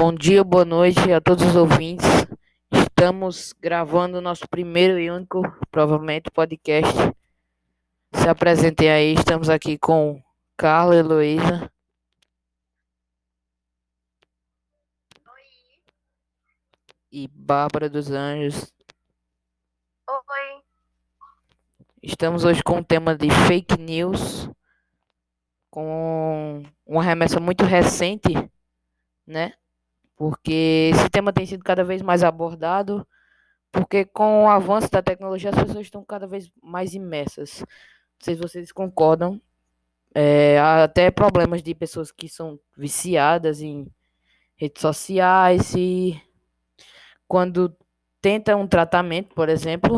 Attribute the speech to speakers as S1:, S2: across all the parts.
S1: Bom dia, boa noite a todos os ouvintes. Estamos gravando nosso primeiro e único, provavelmente, podcast. Se apresentem aí, estamos aqui com Carla e Heloísa. E Bárbara dos Anjos.
S2: Oi.
S1: Estamos hoje com o tema de fake news, com uma remessa muito recente, né? Porque esse tema tem sido cada vez mais abordado, porque com o avanço da tecnologia as pessoas estão cada vez mais imersas. Não sei se vocês concordam. É, há até problemas de pessoas que são viciadas em redes sociais e quando tentam um tratamento, por exemplo,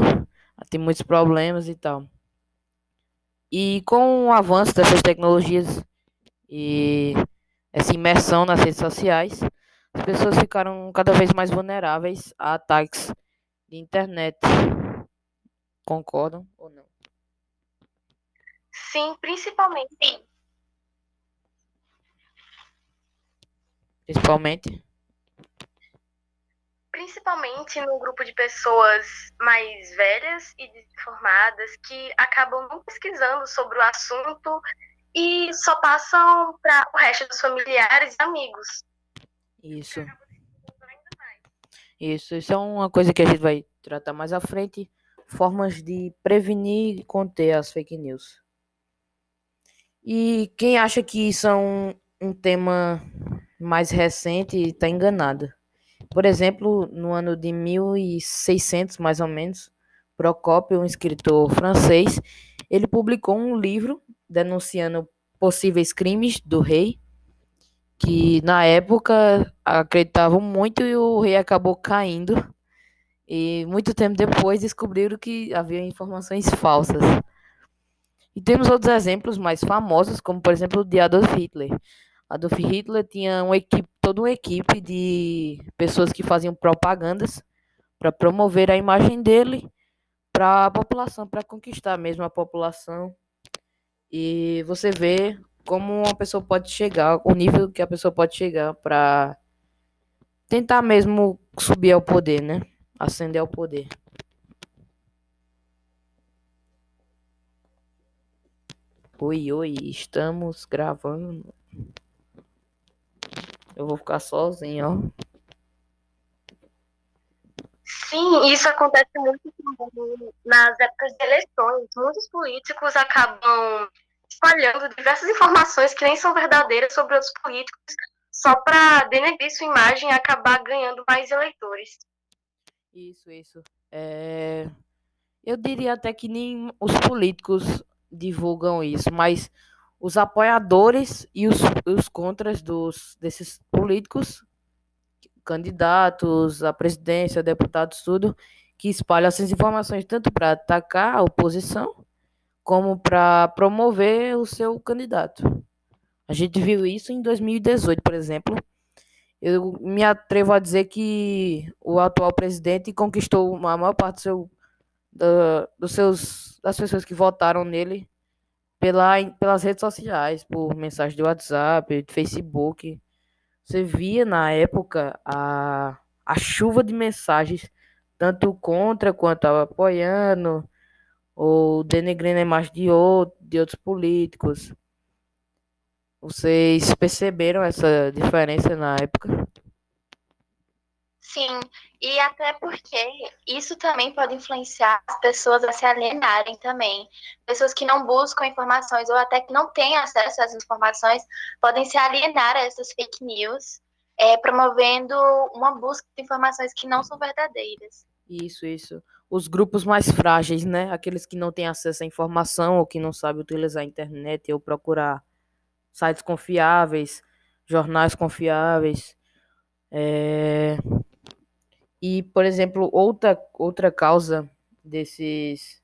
S1: tem muitos problemas e tal. E com o avanço dessas tecnologias e essa imersão nas redes sociais, as pessoas ficaram cada vez mais vulneráveis a ataques de internet. Concordam ou não?
S2: Sim, principalmente.
S1: Principalmente?
S2: Principalmente no grupo de pessoas mais velhas e desinformadas que acabam não pesquisando sobre o assunto e só passam para o resto dos familiares e amigos.
S1: Isso. Isso, isso é uma coisa que a gente vai tratar mais à frente. Formas de prevenir e conter as fake news. E quem acha que isso é um, um tema mais recente está enganado. Por exemplo, no ano de 1600, mais ou menos, Procópio, um escritor francês, ele publicou um livro denunciando possíveis crimes do rei que na época acreditavam muito e o rei acabou caindo. E muito tempo depois descobriram que havia informações falsas. E temos outros exemplos mais famosos, como por exemplo o de Adolf Hitler. Adolf Hitler tinha uma equipe, toda uma equipe de pessoas que faziam propagandas para promover a imagem dele para a população, para conquistar mesmo a população. E você vê como uma pessoa pode chegar, o nível que a pessoa pode chegar para tentar mesmo subir ao poder, né? Ascender ao poder. Oi, oi, estamos gravando. Eu vou ficar sozinho, ó.
S2: Sim, isso acontece muito nas épocas de eleições. Muitos políticos acabam espalhando diversas informações que nem são verdadeiras sobre outros políticos, só para denegrir sua imagem e acabar ganhando mais eleitores.
S1: Isso, isso. É... Eu diria até que nem os políticos divulgam isso, mas os apoiadores e os, os contras dos, desses políticos, candidatos à presidência, deputados, tudo, que espalham essas informações tanto para atacar a oposição como para promover o seu candidato. A gente viu isso em 2018, por exemplo. Eu me atrevo a dizer que o atual presidente conquistou a maior parte do seu, dos seus, das pessoas que votaram nele pela, pelas redes sociais, por mensagem de WhatsApp, de Facebook. Você via na época a, a chuva de mensagens, tanto contra quanto apoiando ou denegrindo a imagem de, outro, de outros políticos. Vocês perceberam essa diferença na época?
S2: Sim, e até porque isso também pode influenciar as pessoas a se alienarem também. Pessoas que não buscam informações ou até que não têm acesso às informações podem se alienar a essas fake news, é, promovendo uma busca de informações que não são verdadeiras.
S1: Isso, isso os grupos mais frágeis, né? Aqueles que não têm acesso à informação ou que não sabem utilizar a internet ou procurar sites confiáveis, jornais confiáveis. É... E, por exemplo, outra, outra causa desses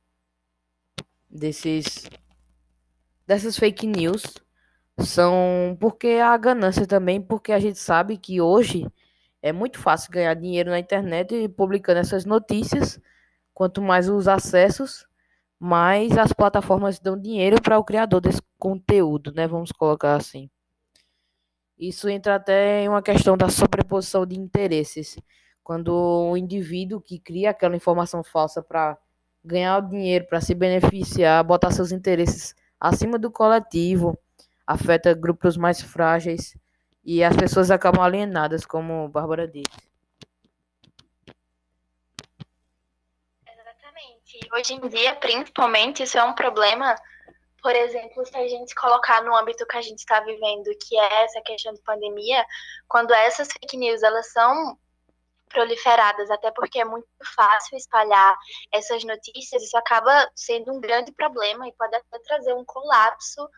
S1: desses dessas fake news são porque a ganância também, porque a gente sabe que hoje é muito fácil ganhar dinheiro na internet publicando essas notícias Quanto mais os acessos, mais as plataformas dão dinheiro para o criador desse conteúdo, né? Vamos colocar assim. Isso entra até em uma questão da sobreposição de interesses. Quando o indivíduo que cria aquela informação falsa para ganhar o dinheiro, para se beneficiar, botar seus interesses acima do coletivo, afeta grupos mais frágeis e as pessoas acabam alienadas, como Bárbara disse.
S2: Hoje em dia, principalmente, isso é um problema por exemplo, se a gente colocar no âmbito que a gente está vivendo, que é essa questão de pandemia, quando essas fake news elas são proliferadas, até porque é muito fácil espalhar essas notícias, isso acaba sendo um grande problema e pode até trazer um colapso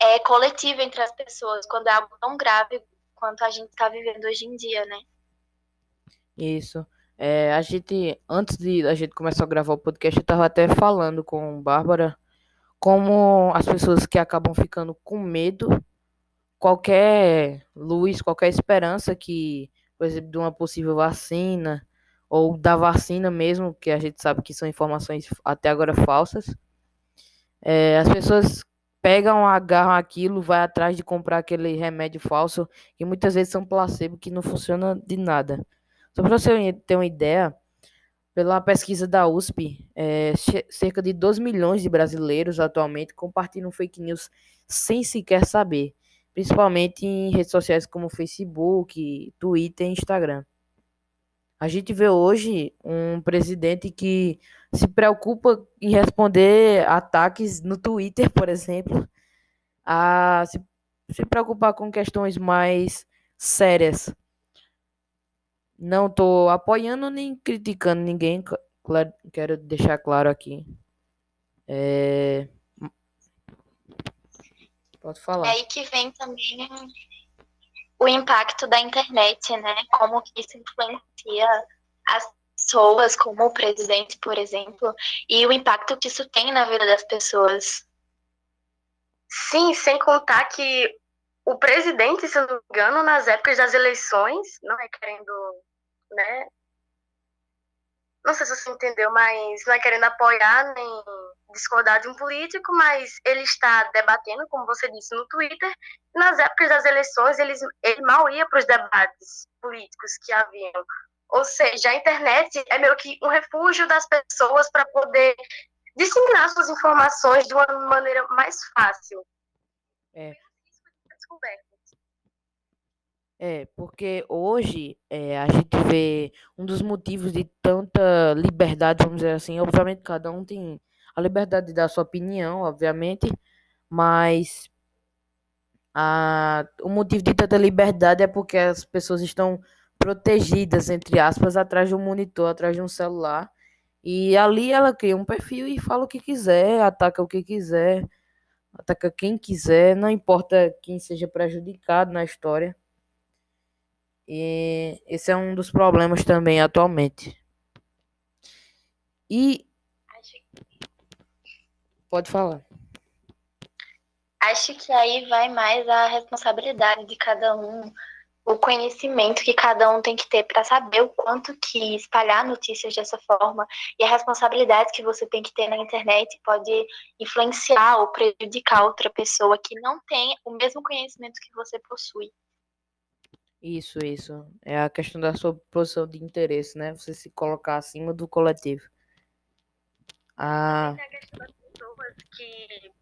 S2: é, coletivo entre as pessoas, quando é algo tão grave quanto a gente está vivendo hoje em dia, né?
S1: Isso. É, a gente, antes de a gente começar a gravar o podcast, eu estava até falando com Bárbara como as pessoas que acabam ficando com medo, qualquer luz, qualquer esperança que, por exemplo, de uma possível vacina ou da vacina mesmo, que a gente sabe que são informações até agora falsas, é, as pessoas pegam, agarram aquilo, vai atrás de comprar aquele remédio falso, que muitas vezes são placebo, que não funciona de nada. Só para você ter uma ideia, pela pesquisa da USP, é, cerca de 2 milhões de brasileiros atualmente compartilham fake news sem sequer saber, principalmente em redes sociais como Facebook, Twitter e Instagram. A gente vê hoje um presidente que se preocupa em responder ataques no Twitter, por exemplo, a se, se preocupar com questões mais sérias não estou apoiando nem criticando ninguém, claro, quero deixar claro aqui. É... Pode falar.
S2: É aí que vem também o impacto da internet, né? Como que isso influencia as pessoas, como o presidente, por exemplo, e o impacto que isso tem na vida das pessoas.
S3: Sim, sem contar que o presidente, se não me engano, nas épocas das eleições, não é querendo, né? Não sei se você entendeu, mas não é querendo apoiar nem discordar de um político, mas ele está debatendo, como você disse, no Twitter. Nas épocas das eleições, ele, ele mal ia para os debates políticos que haviam. Ou seja, a internet é meio que um refúgio das pessoas para poder disseminar suas informações de uma maneira mais fácil.
S1: É. É, porque hoje é, a gente vê um dos motivos de tanta liberdade, vamos dizer assim, obviamente cada um tem a liberdade de dar sua opinião, obviamente, mas a, o motivo de tanta liberdade é porque as pessoas estão protegidas, entre aspas, atrás de um monitor, atrás de um celular, e ali ela cria um perfil e fala o que quiser, ataca o que quiser, ataca quem quiser, não importa quem seja prejudicado na história. E esse é um dos problemas também atualmente. E. Pode falar.
S2: Acho que aí vai mais a responsabilidade de cada um, o conhecimento que cada um tem que ter para saber o quanto que espalhar notícias dessa forma e a responsabilidade que você tem que ter na internet pode influenciar ou prejudicar outra pessoa que não tem o mesmo conhecimento que você possui.
S1: Isso, isso. É a questão da sua posição de interesse, né? Você se colocar acima do coletivo.
S3: Ah. Tem a questão das pessoas que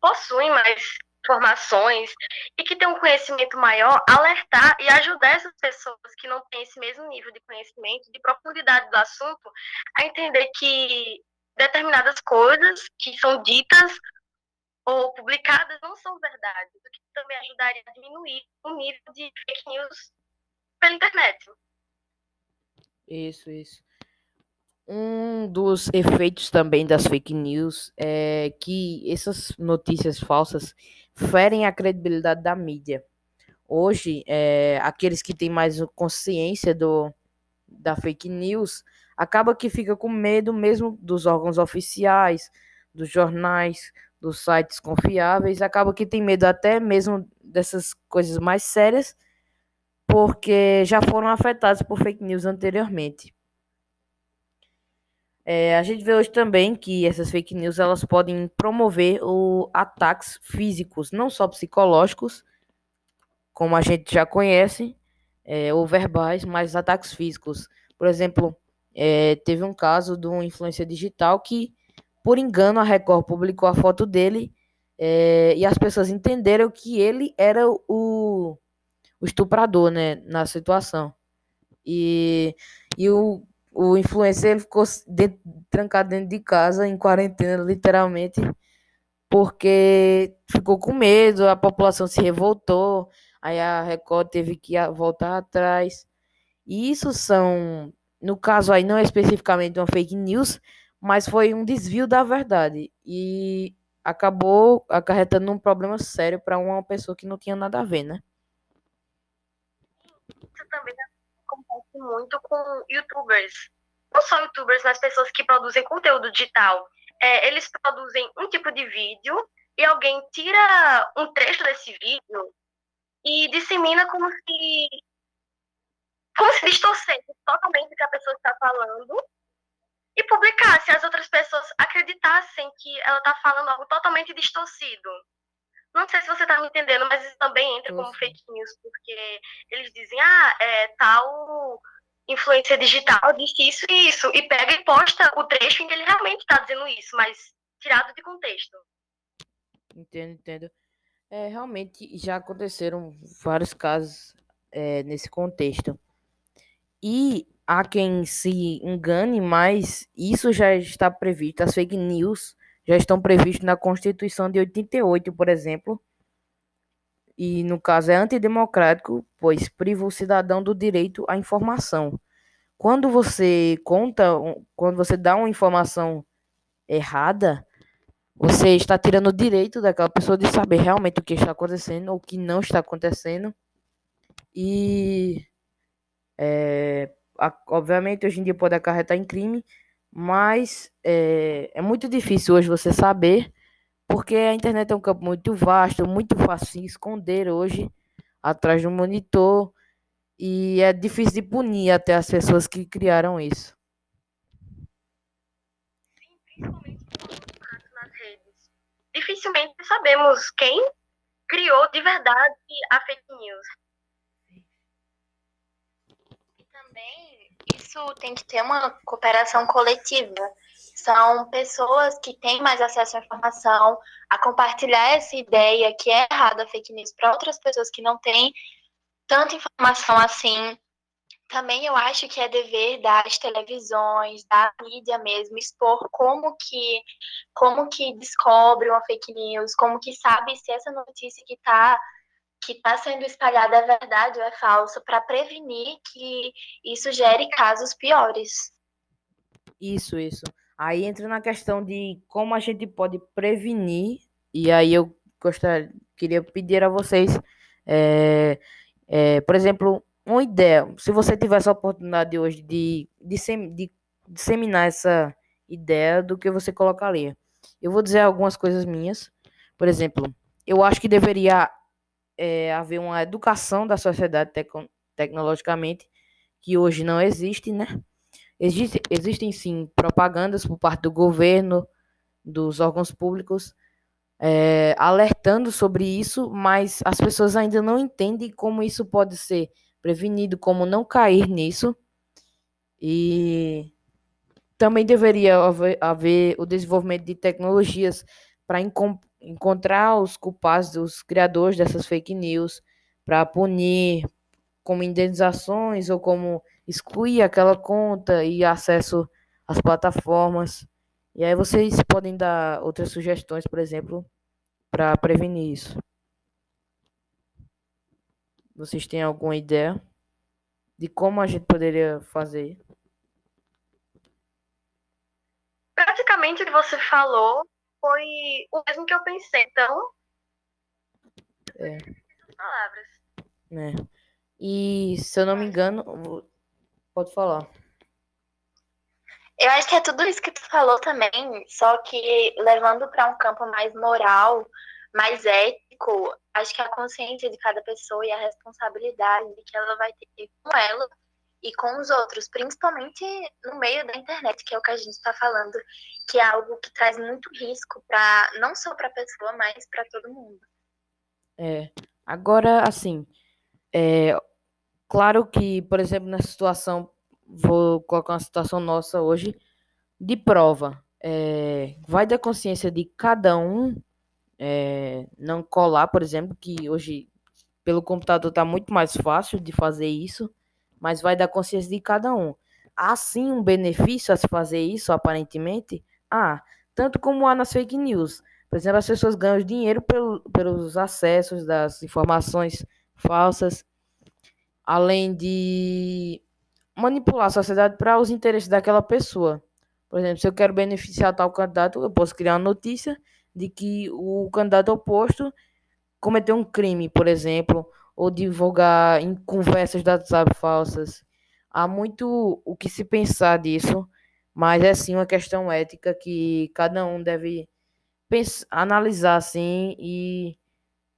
S3: possuem mais informações e que têm um conhecimento maior, alertar e ajudar essas pessoas que não têm esse mesmo nível de conhecimento, de profundidade do assunto, a entender que determinadas coisas que são ditas ou publicadas não são verdade, o que também ajudaria a diminuir o nível de fake news pela internet.
S1: Isso, isso. Um dos efeitos também das fake news é que essas notícias falsas ferem a credibilidade da mídia. Hoje, é, aqueles que têm mais consciência do, da fake news acaba que fica com medo mesmo dos órgãos oficiais, dos jornais, dos sites confiáveis, acaba que tem medo até mesmo dessas coisas mais sérias, porque já foram afetados por fake news anteriormente. É, a gente vê hoje também que essas fake news elas podem promover o ataques físicos, não só psicológicos, como a gente já conhece, é, ou verbais, mas ataques físicos. Por exemplo, é, teve um caso de um influência digital que, por engano, a Record publicou a foto dele é, e as pessoas entenderam que ele era o, o estuprador, né, na situação. E, e o, o influencer ele ficou dentro, trancado dentro de casa, em quarentena, literalmente, porque ficou com medo, a população se revoltou, aí a Record teve que voltar atrás. E isso são, no caso aí, não é especificamente uma fake news, mas foi um desvio da verdade. E acabou acarretando um problema sério para uma pessoa que não tinha nada a ver, né?
S3: Isso também muito com youtubers. Não só youtubers, mas pessoas que produzem conteúdo digital. É, eles produzem um tipo de vídeo e alguém tira um trecho desse vídeo e dissemina como se como se distorcesse totalmente o que a pessoa está falando e publicasse, as outras pessoas acreditassem que ela está falando algo totalmente distorcido. Não sei se você está me entendendo, mas isso também entra como fake news, porque eles dizem, ah, é, tal influência digital disse isso e isso, e pega e posta o trecho em que ele realmente está dizendo isso, mas tirado de contexto.
S1: Entendo, entendo. É, realmente já aconteceram vários casos é, nesse contexto. E há quem se engane, mas isso já está previsto, as fake news já estão previstas na Constituição de 88, por exemplo. E no caso é antidemocrático, pois priva o cidadão do direito à informação. Quando você conta, quando você dá uma informação errada, você está tirando o direito daquela pessoa de saber realmente o que está acontecendo ou o que não está acontecendo. E é, obviamente hoje em dia pode acarretar em crime, mas é, é muito difícil hoje você saber, porque a internet é um campo muito vasto, muito fácil de esconder hoje atrás do monitor e é difícil de punir até as pessoas que criaram isso.
S3: Sim, principalmente nas redes. Dificilmente sabemos quem criou de verdade a fake news
S2: também isso tem que ter uma cooperação coletiva. São pessoas que têm mais acesso à informação, a compartilhar essa ideia que é errada, fake news, para outras pessoas que não têm tanta informação assim. Também eu acho que é dever das televisões, da mídia mesmo, expor como que, como que descobre uma fake news, como que sabe se essa notícia que está que está sendo espalhada é verdade ou é falso, para prevenir que isso gere casos piores.
S1: Isso, isso. Aí entra na questão de como a gente pode prevenir, e aí eu gostaria, queria pedir a vocês, é, é, por exemplo, uma ideia. Se você tivesse a oportunidade hoje de, de, de disseminar essa ideia do que você colocaria. Eu vou dizer algumas coisas minhas. Por exemplo, eu acho que deveria é, haver uma educação da sociedade tec tecnologicamente, que hoje não existe, né? Existe, existem sim propagandas por parte do governo, dos órgãos públicos, é, alertando sobre isso, mas as pessoas ainda não entendem como isso pode ser prevenido, como não cair nisso. E também deveria haver, haver o desenvolvimento de tecnologias para encontrar os culpados, os criadores dessas fake news, para punir como indenizações ou como excluir aquela conta e acesso às plataformas. E aí vocês podem dar outras sugestões, por exemplo, para prevenir isso. Vocês têm alguma ideia de como a gente poderia fazer?
S3: Praticamente o que você falou foi o mesmo que eu pensei. Então.
S1: É.
S3: Palavras.
S1: É. E se eu não me engano, pode falar.
S2: Eu acho que é tudo isso que tu falou também, só que levando para um campo mais moral, mais ético, acho que a consciência de cada pessoa e a responsabilidade que ela vai ter com ela e com os outros, principalmente no meio da internet, que é o que a gente está falando, que é algo que traz muito risco para não só para a pessoa, mas para todo mundo.
S1: É. Agora, assim, É, claro que, por exemplo, nessa situação, vou colocar uma situação nossa hoje de prova. É, vai da consciência de cada um é, não colar, por exemplo, que hoje pelo computador está muito mais fácil de fazer isso, mas vai da consciência de cada um. Há sim um benefício a se fazer isso, aparentemente? Ah, tanto como há nas fake news. Por exemplo, as pessoas ganham dinheiro pelo, pelos acessos das informações falsas, além de manipular a sociedade para os interesses daquela pessoa. Por exemplo, se eu quero beneficiar tal candidato, eu posso criar uma notícia de que o candidato oposto cometeu um crime, por exemplo, ou divulgar em conversas da WhatsApp falsas. Há muito o que se pensar disso, mas é sim uma questão ética que cada um deve pensar, analisar assim e,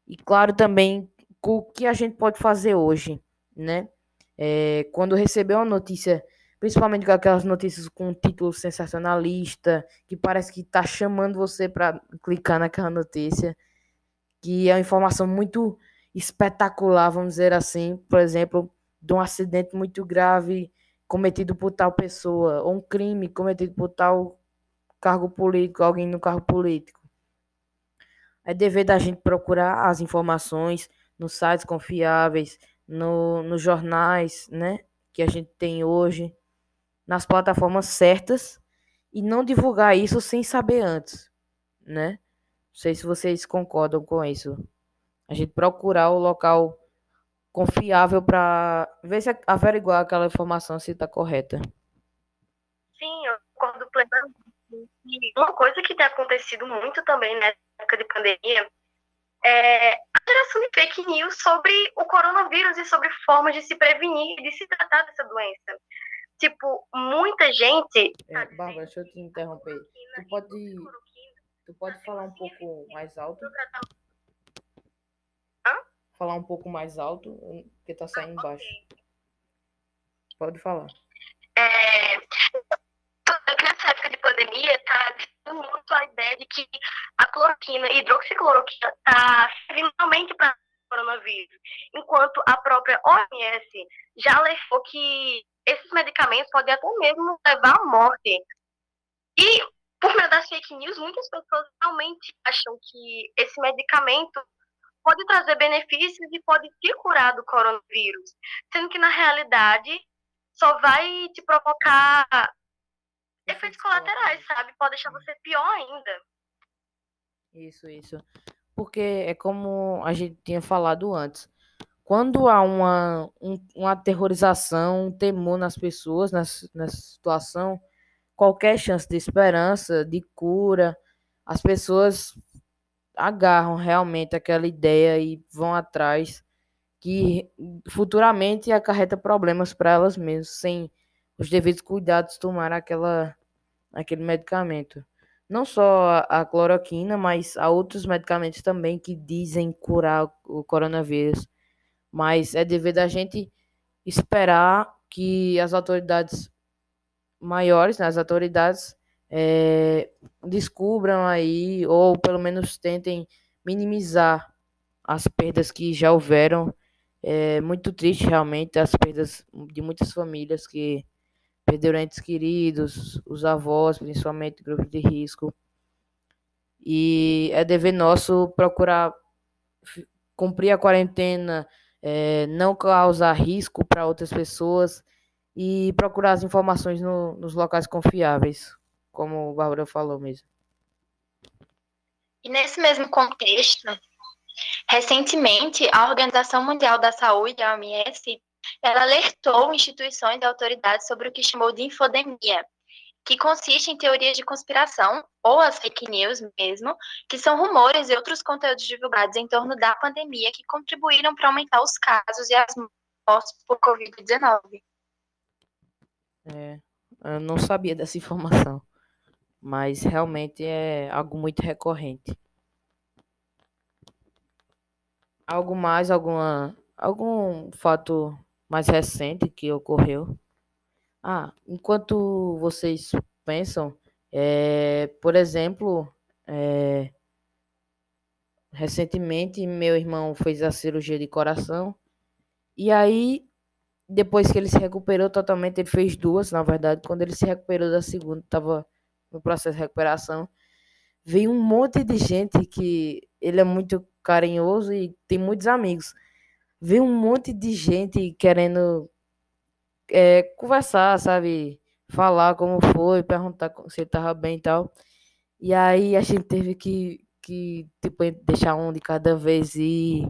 S1: e claro também o que a gente pode fazer hoje, né? É, quando receber uma notícia, principalmente aquelas notícias com título sensacionalista, que parece que está chamando você para clicar naquela notícia, que é uma informação muito espetacular, vamos dizer assim, por exemplo, de um acidente muito grave cometido por tal pessoa, ou um crime cometido por tal cargo político, alguém no cargo político. É dever da gente procurar as informações nos sites confiáveis, no, nos jornais, né, que a gente tem hoje, nas plataformas certas e não divulgar isso sem saber antes, né? Não sei se vocês concordam com isso. A gente procurar o local confiável para ver se averiguar aquela informação se está correta.
S3: Sim, eu concordo plenamente. E uma coisa que tem acontecido muito também nessa época de pandemia é a geração de fake news sobre o coronavírus e sobre formas de se prevenir e de se tratar dessa doença. Tipo, muita gente.
S1: É, Bárbara, deixa eu te interromper. Tu pode, tu pode falar um pouco mais alto? Falar um pouco mais alto, porque tá saindo ah, baixo. Pode falar.
S3: É, nessa época de pandemia, tá muito a ideia de que a cloroquina e hidroxicloroquina está servindo realmente para coronavírus, enquanto a própria OMS já alertou que esses medicamentos podem até mesmo levar à morte. E, por meio das fake news, muitas pessoas realmente acham que esse medicamento pode trazer benefícios e pode te curar do coronavírus, sendo que, na realidade, só vai te provocar efeitos colaterais, sabe? Pode deixar você pior ainda.
S1: Isso, isso. Porque é como a gente tinha falado antes. Quando há uma, um, uma aterrorização, um temor nas pessoas, nessa, nessa situação, qualquer chance de esperança, de cura, as pessoas agarram realmente aquela ideia e vão atrás, que futuramente acarreta problemas para elas mesmas, sem os devidos cuidados tomar aquela, aquele medicamento. Não só a, cloroquina, mas há outros medicamentos também que dizem curar o coronavírus. Mas é dever da gente esperar que as autoridades maiores, né, as autoridades é, descubram aí, ou pelo menos tentem minimizar as perdas que já houveram. É muito triste realmente as perdas de muitas famílias que perderam entes queridos, os avós, principalmente grupos de risco. E é dever nosso procurar cumprir a quarentena, é, não causar risco para outras pessoas e procurar as informações no, nos locais confiáveis, como o Bárbara falou mesmo.
S2: E nesse mesmo contexto, recentemente, a Organização Mundial da Saúde, a OMS, ela alertou instituições e autoridades sobre o que chamou de infodemia, que consiste em teorias de conspiração, ou as fake news mesmo, que são rumores e outros conteúdos divulgados em torno da pandemia que contribuíram para aumentar os casos e as mortes por Covid-19.
S1: É, eu não sabia dessa informação, mas realmente é algo muito recorrente. Algo mais, alguma, algum fato mais recente que ocorreu. Ah, enquanto vocês pensam, é, por exemplo, é, recentemente meu irmão fez a cirurgia de coração E aí, depois que ele se recuperou totalmente, ele fez duas, na verdade. Quando ele se recuperou da segunda, estava no processo de recuperação. Veio um monte de gente que ele é muito carinhoso e tem muitos amigos. Veio um monte de gente querendo é, conversar, sabe? Falar como foi, perguntar se ele tava bem e tal. E aí a gente teve que, que tipo, deixar um de cada vez e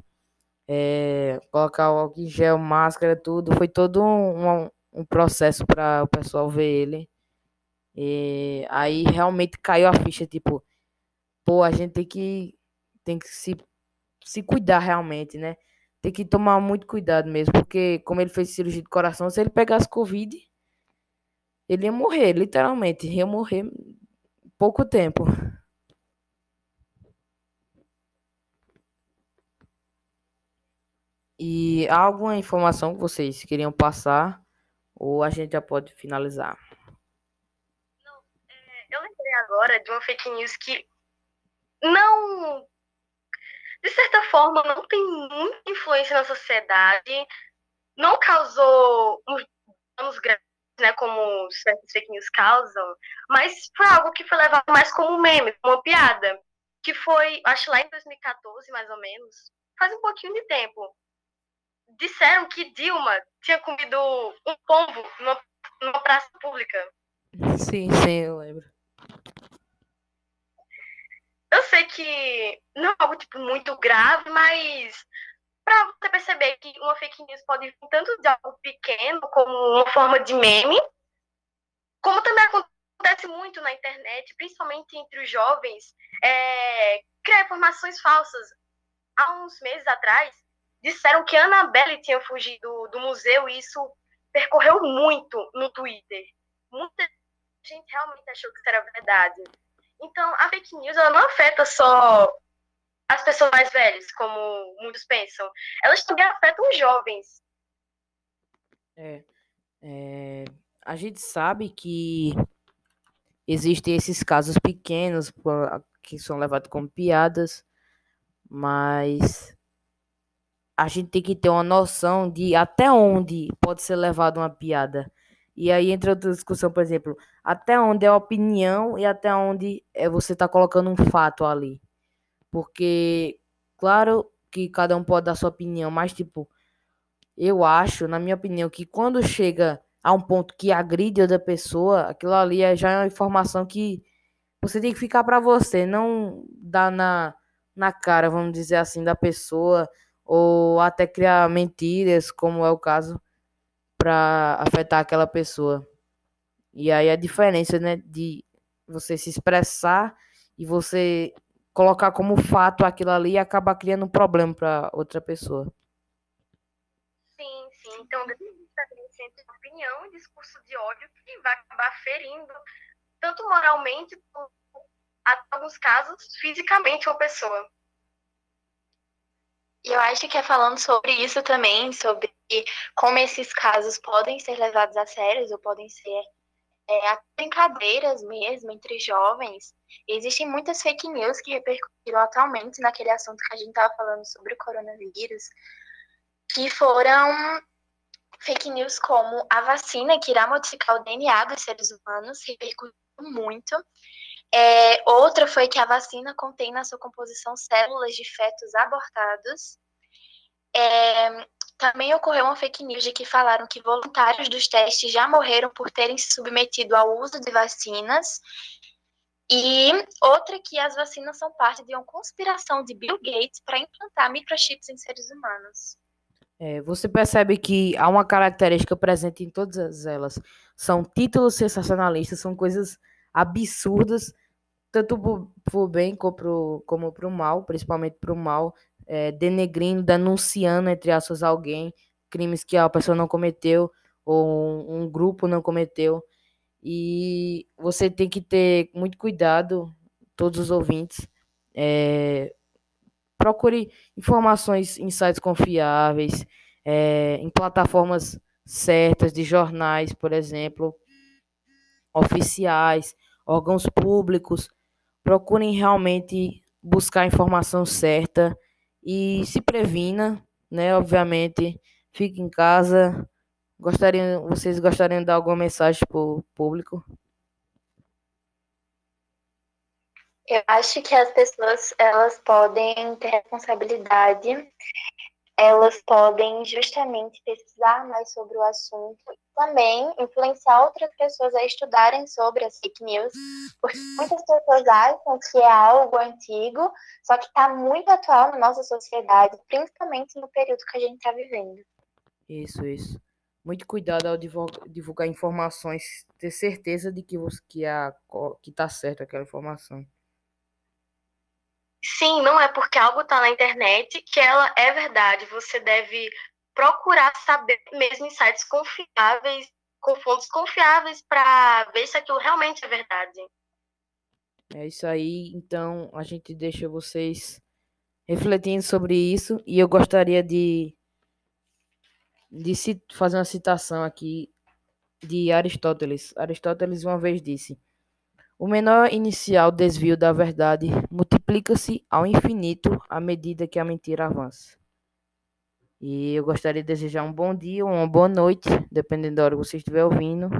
S1: é, colocar o álcool em gel, máscara, tudo. Foi todo um, um, um processo para o pessoal ver ele. E aí realmente caiu a ficha, tipo, pô, a gente tem que, tem que se, se cuidar realmente, né? Tem que tomar muito cuidado mesmo, porque como ele fez cirurgia de coração, se ele pegasse Covid, ele ia morrer, literalmente, ia morrer pouco tempo. E há alguma informação que vocês queriam passar? Ou a gente já pode finalizar?
S3: Não, é, eu lembrei agora de uma fake news que não. De certa forma, não tem muita influência na sociedade, não causou danos grandes, né, como certas fake news causam, mas foi algo que foi levado mais como meme, como uma piada, que foi, acho lá em 2014, mais ou menos, faz um pouquinho de tempo, disseram que Dilma tinha comido um pombo numa, numa praça pública.
S1: Sim, sim, eu lembro.
S3: Eu sei que não é algo tipo, muito grave, mas para você perceber que uma fake news pode vir tanto de algo pequeno, como uma forma de meme, como também acontece muito na internet, principalmente entre os jovens, é, criar informações falsas. Há uns meses atrás, disseram que a Annabelle tinha fugido do museu e isso percorreu muito no Twitter. Muita gente realmente achou que isso era verdade. Então, a fake news ela não afeta só as pessoas mais velhas, como muitos pensam. Elas também afetam os jovens.
S1: É, é, a gente sabe que existem esses casos pequenos que são levados como piadas, mas a gente tem que ter uma noção de até onde pode ser levada uma piada. E aí entra outra discussão, por exemplo, até onde é opinião e até onde é você está colocando um fato ali. Porque, claro que cada um pode dar sua opinião, mas tipo, eu acho, na minha opinião, que quando chega a um ponto que agride outra pessoa, aquilo ali é já é uma informação que você tem que ficar para você, não dar na, na cara, vamos dizer assim, da pessoa ou até criar mentiras, como é o caso, para afetar aquela pessoa. E aí a diferença, né, de você se expressar e você colocar como fato aquilo ali e acabar criando um problema para outra pessoa.
S3: Sim, sim. Então, diferença entre opinião e discurso de ódio que vai acabar ferindo tanto moralmente, como, em alguns casos, fisicamente uma pessoa.
S2: E eu acho que é falando sobre isso também, sobre como esses casos podem ser levados a sérios ou podem ser é, brincadeiras mesmo entre jovens. Existem muitas fake news que repercutiram atualmente naquele assunto que a gente estava falando sobre o coronavírus, que foram fake news como a vacina que irá modificar o DNA dos seres humanos, repercutiu muito. É, outra foi que a vacina contém na sua composição células de fetos abortados. É, também ocorreu uma fake news de que falaram que voluntários dos testes já morreram por terem se submetido ao uso de vacinas. E outra que as vacinas são parte de uma conspiração de Bill Gates para implantar microchips em seres humanos.
S1: É, você percebe que há uma característica presente em todas elas. São títulos sensacionalistas, são coisas absurdas, tanto para o bem como para o mal, principalmente para o mal, é, denegrindo, denunciando, entre aspas, alguém, crimes que a pessoa não cometeu ou um, um grupo não cometeu. E você tem que ter muito cuidado, todos os ouvintes. É, procure informações em sites confiáveis, é, em plataformas certas de jornais, por exemplo, oficiais, órgãos públicos, procurem realmente buscar a informação certa e se previna, né? Obviamente, Fique em casa. Gostariam, vocês gostariam de dar alguma mensagem para o público?
S2: Eu acho que as pessoas elas podem ter responsabilidade, elas podem justamente pesquisar mais sobre o assunto e também influenciar outras pessoas a estudarem sobre as fake news, porque muitas pessoas acham que é algo antigo, só que está muito atual na nossa sociedade, principalmente no período que a gente está vivendo.
S1: Isso, isso. Muito cuidado ao divulgar, informações, ter certeza de que você que a que tá aquela informação.
S3: Sim, não é porque algo está na internet que ela é verdade. Você deve procurar saber mesmo em sites confiáveis, com fontes confiáveis, para ver se aquilo realmente é verdade.
S1: É isso aí. Então a gente deixa vocês refletindo sobre isso e eu gostaria de, de fazer uma citação aqui de Aristóteles. Aristóteles uma vez disse: o menor inicial desvio da verdade multiplica-se ao infinito à medida que a mentira avança. E eu gostaria de desejar um bom dia ou uma boa noite, dependendo da hora que você estiver ouvindo.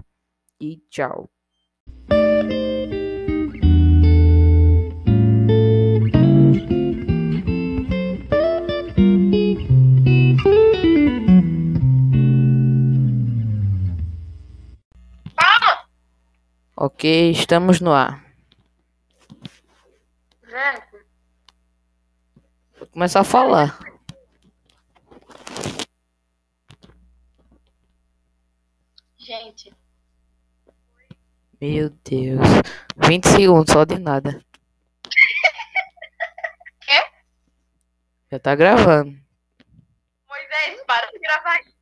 S1: E tchau. Ok, estamos no ar. Vou começar a falar.
S2: Gente.
S1: Meu Deus. 20 segundos só de nada.
S2: Quê?
S1: Já tá gravando.
S3: Moisés, para de gravar isso.